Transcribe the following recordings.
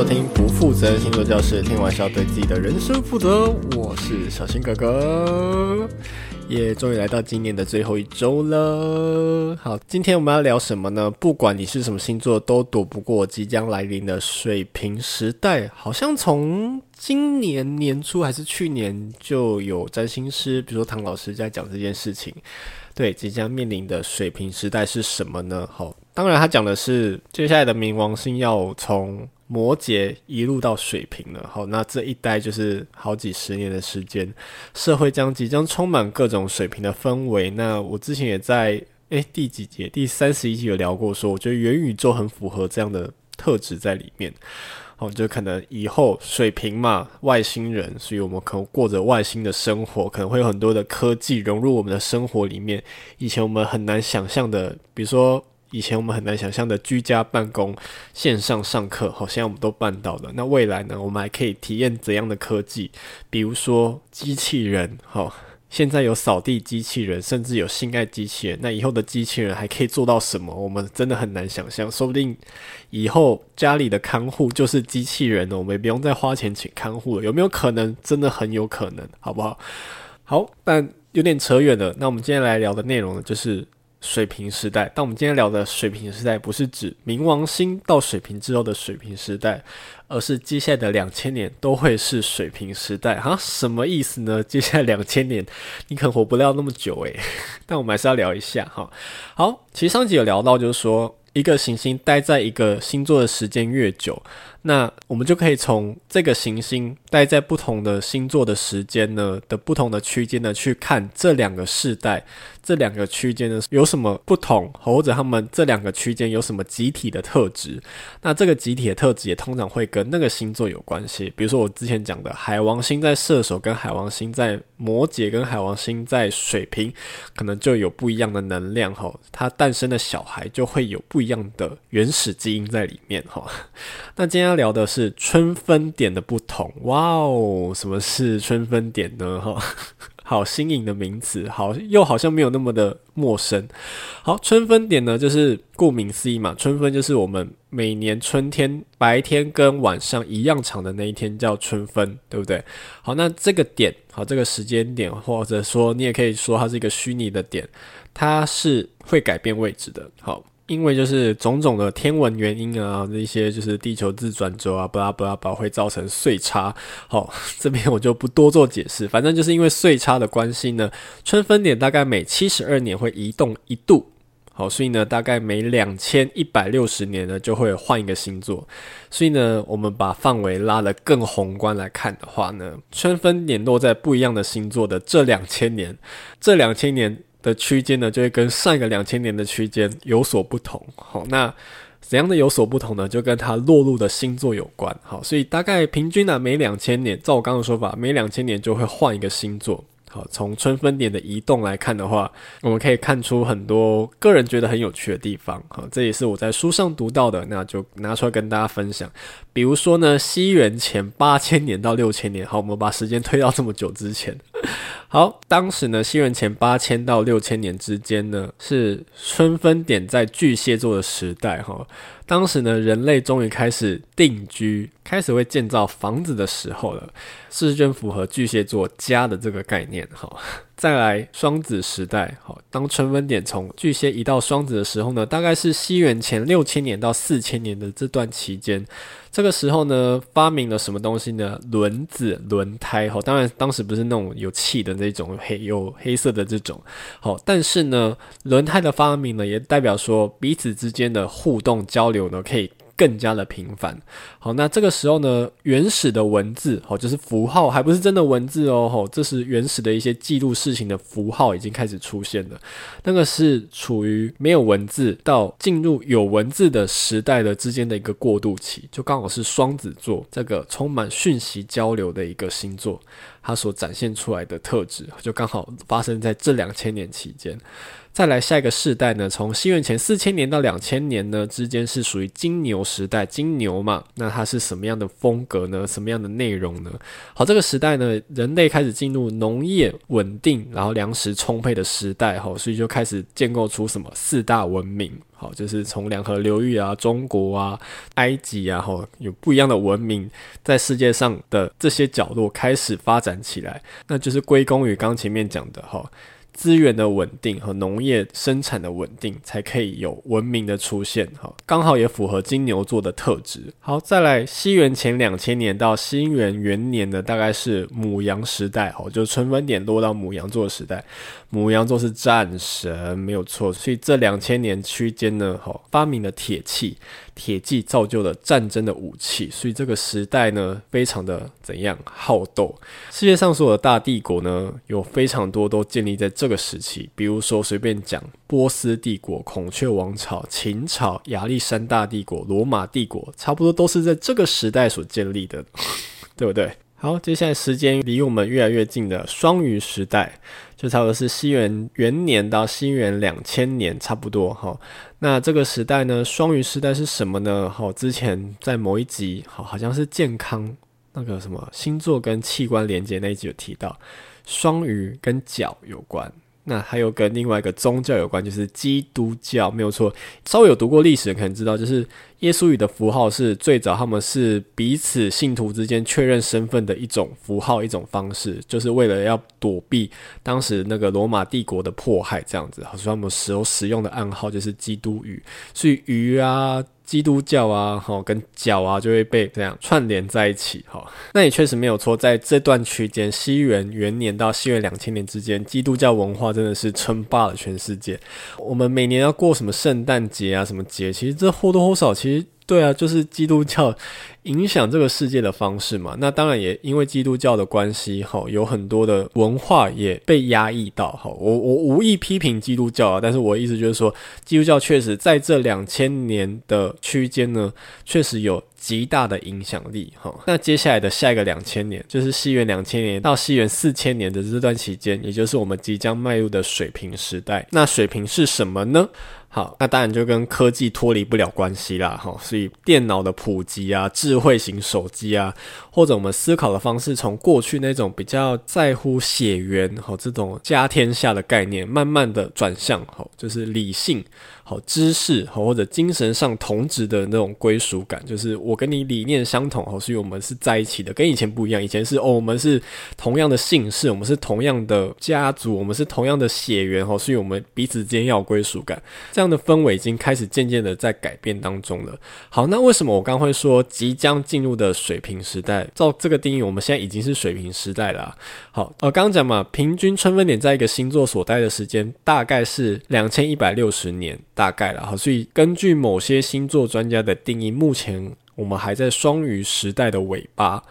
收听不负责任星座教室，听完是要对自己的人生负责。我是小新哥哥，也、终于来到今年的最后一周了。好，今天我们要聊什么呢？不管你是什么星座，都躲不过即将来临的水瓶时代。好像从今年年初还是去年就有占星师，比如说唐老师在讲这件事情。对，即将面临的水瓶时代是什么呢？好，当然他讲的是接下来的冥王星要从摩羯一路到水瓶了。好，那这一待就是好几十年的时间，社会将即将充满各种水平的氛围。那我之前也在诶第几节第三十一集有聊过说，我觉得元宇宙很符合这样的特质在里面。哦，就可能以后水瓶嘛，外星人，所以我们可能过着外星的生活，可能会有很多的科技融入我们的生活里面。以前我们很难想象的，比如说以前我们很难想象的居家办公、线上上课，好像我们都办到了。那未来呢，我们还可以体验怎样的科技？比如说机器人，好。现在有扫地机器人，甚至有性爱机器人。那以后的机器人还可以做到什么？我们真的很难想象。说不定以后家里的看护就是机器人呢，我们也不用再花钱请看护了。有没有可能？真的很有可能，好不好？好，但有点扯远了。那我们今天来聊的内容呢，就是。水瓶时代，但我们今天聊的水瓶时代不是指冥王星到水瓶之后的水瓶时代，而是接下来的两千年都会是水瓶时代。哈，什么意思呢？接下来两千年，你可能活不了那么久诶，但我们还是要聊一下哈。好，其实上集有聊到，就是说一个行星待在一个星座的时间越久。那我们就可以从这个行星待在不同的星座的时间呢的不同的区间呢，去看这两个世代，这两个区间呢有什么不同，或者他们这两个区间有什么集体的特质。那这个集体的特质也通常会跟那个星座有关系。比如说我之前讲的海王星在射手，跟海王星在摩羯，跟海王星在水瓶，可能就有不一样的能量哈。它诞生的小孩就会有不一样的原始基因在里面哈。那今天。要聊的是春分点的不同，哇哦！什么是春分点呢？哈，好新颖的名词，好又好像没有那么的陌生。好，春分点呢，就是顾名思义嘛，春分就是我们每年春天白天跟晚上一样长的那一天叫春分，对不对？好，那这个点，好，这个时间点，或者说你也可以说它是一个虚拟的点，它是会改变位置的。好。因为就是种种的天文原因啊，那些就是地球自转轴啊，巴拉巴拉巴会造成岁差。好，这边我就不多做解释，反正就是因为岁差的关系呢，春分点大概每七十二年会移动一度。好，所以呢，大概每两千一百六十年呢就会换一个星座。所以呢，我们把范围拉得更宏观来看的话呢，春分点落在不一样的星座的这两千年，这两千年。的区间呢，就会跟上一个两千年的区间有所不同。好，那怎样的有所不同呢？就跟它落入的星座有关。好，所以大概平均呢，每两千年，照我刚刚的说法，每两千年就会换一个星座。好，从春分点的移动来看的话，我们可以看出很多个人觉得很有趣的地方。好，这也是我在书上读到的，那就拿出来跟大家分享。比如说呢，西元前八千年到六千年，好，我们把时间推到这么久之前。好，当时呢，西元前八千到六千年之间呢，是春分点在巨蟹座的时代。哈，当时呢，人类终于开始定居，开始会建造房子的时候了。是真符合巨蟹座家的这个概念？哈，再来双子时代，好，当春分点从巨蟹移到双子的时候呢，大概是西元前六千年到四千年的这段期间。这个时候呢，发明了什么东西呢？轮子、轮胎，好，当然当时不是那种有气的那种黑有黑色的这种，好，但是呢，轮胎的发明呢，也代表说彼此之间的互动交流有呢，可以。更加的频繁。好，那这个时候呢，原始的文字，好，就是符号，还不是真的文字哦，吼，这是原始的一些记录事情的符号已经开始出现了。那个是处于没有文字到进入有文字的时代的之间的一个过渡期，就刚好是双子座这个充满讯息交流的一个星座，它所展现出来的特质，就刚好发生在这两千年期间。再来下一个世代呢，从西元前四千年到两千年呢之间是属于金牛时代，金牛嘛，那它是什么样的风格呢？什么样的内容呢？好，这个时代呢，人类开始进入农业稳定，然后粮食充沛的时代，哈，所以就开始建构出什么四大文明。好，就是从两河流域啊、中国啊、埃及啊，哈，有不一样的文明在世界上的这些角落开始发展起来，那就是归功于刚前面讲的哈。资源的稳定和农业生产的稳定，才可以有文明的出现。哈，刚好也符合金牛座的特质。好，再来，西元前两千年到西元元年的大概是母羊时代。哈，就春分点落到母羊座时代。母羊座是战神，没有错。所以这两千年区间呢，哈，发明了铁器。铁骑造就了战争的武器，所以这个时代呢，非常的怎样好斗。世界上所有的大帝国呢，有非常多都建立在这个时期。比如说随便讲，波斯帝国、孔雀王朝、秦朝、亚历山大帝国、罗马帝国，差不多都是在这个时代所建立的，对不对？好，接下来时间离我们越来越近的双鱼时代，就差不多是西元元年到西元两千年，差不多哈。那这个时代呢，双鱼时代是什么呢？好，之前在某一集，好，好像是健康那个什么星座跟器官连接那一集有提到，双鱼跟脚有关。那还有跟另外一个宗教有关，就是基督教，没有错。稍微有读过历史的可能知道，就是耶稣语的符号是最早他们是彼此信徒之间确认身份的一种符号，一种方式，就是为了要躲避当时那个罗马帝国的迫害，这样子。所以他们时候使用的暗号就是基督语，所以鱼啊。基督教啊，哈，跟脚啊就会被这样串联在一起，哈。那也确实没有错，在这段区间，西元元年到西元两千年之间，基督教文化真的是称霸了全世界。我们每年要过什么圣诞节啊，什么节，其实这或多或少，其实。对啊，就是基督教影响这个世界的方式嘛。那当然也因为基督教的关系，哈，有很多的文化也被压抑到。哈，我我无意批评基督教啊，但是我意思就是说，基督教确实在这两千年的区间呢，确实有极大的影响力。哈，那接下来的下一个两千年，就是西元两千年到西元四千年的这段期间，也就是我们即将迈入的水平时代。那水平是什么呢？好，那当然就跟科技脱离不了关系啦，哈，所以电脑的普及啊，智智慧型手机啊，或者我们思考的方式，从过去那种比较在乎血缘和这种家天下的概念，慢慢的转向，哈，就是理性。好，知识好，或者精神上同质的那种归属感，就是我跟你理念相同，好，所以我们是在一起的，跟以前不一样。以前是哦，我们是同样的姓氏，我们是同样的家族，我们是同样的血缘，好，所以我们彼此间要归属感。这样的氛围已经开始渐渐的在改变当中了。好，那为什么我刚会说即将进入的水平时代？照这个定义，我们现在已经是水平时代了。好，呃，刚刚讲嘛，平均春分点在一个星座所待的时间大概是两千一百六十年。大概了好，所以根据某些星座专家的定义，目前我们还在双鱼时代的尾巴。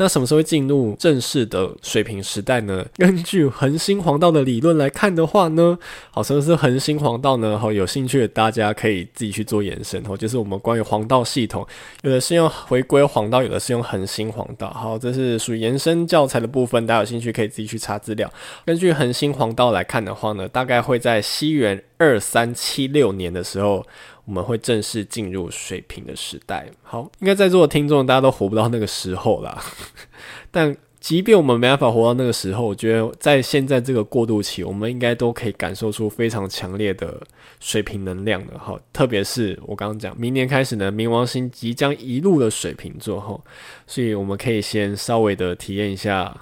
那什么时候会进入正式的水平时代呢？根据恒星黄道的理论来看的话呢，好，什么是恒星黄道呢？好，有兴趣的大家可以自己去做延伸哦。就是我们关于黄道系统，有的是用回归黄道，有的是用恒星黄道。好，这是属于延伸教材的部分，大家有兴趣可以自己去查资料。根据恒星黄道来看的话呢，大概会在西元二三七六年的时候。我们会正式进入水瓶的时代。好，应该在座的听众大家都活不到那个时候啦。但即便我们没办法活到那个时候，我觉得在现在这个过渡期，我们应该都可以感受出非常强烈的水瓶能量的。好，特别是我刚刚讲，明年开始呢，冥王星即将移入了水瓶座。哈，所以我们可以先稍微的体验一下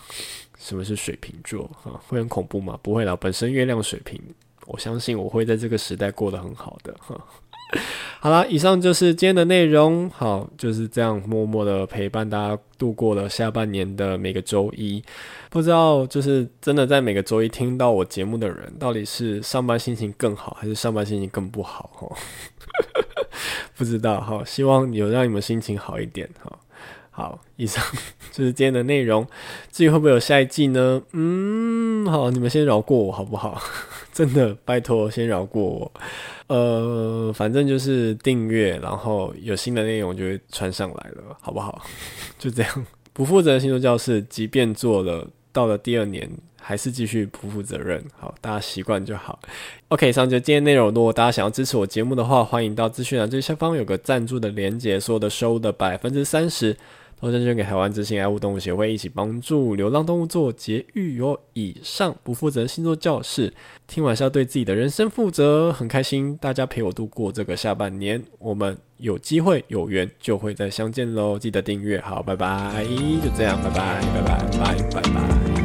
什么是水瓶座。哈，会很恐怖吗？不会啦，本身月亮水瓶，我相信我会在这个时代过得很好的。哈。好啦，以上就是今天的内容。好，就是这样默默的陪伴大家度过了下半年的每个周一。不知道，就是真的在每个周一听到我节目的人，到底是上班心情更好，还是上班心情更不好？哈，不知道。好，希望有让你们心情好一点。哈，好，以上 就是今天的内容。至于会不会有下一季呢？嗯，好，你们先饶过我好不好？真的，拜托，先饶过我。呃，反正就是订阅，然后有新的内容就会传上来了，好不好？就这样，不负责任星座教室，即便做了，到了第二年还是继续不负责任。好，大家习惯就好。OK，以上就今天内容。如果大家想要支持我节目的话，欢迎到资讯栏最下方有个赞助的连接，所有的收的百分之三十。投钱捐给台湾之心爱护动物协会，一起帮助流浪动物做节育哟。以上不负责星座教室，听完是要对自己的人生负责。很开心大家陪我度过这个下半年，我们有机会有缘就会再相见喽。记得订阅，好，拜拜，就这样，拜拜，拜拜，拜拜，拜拜。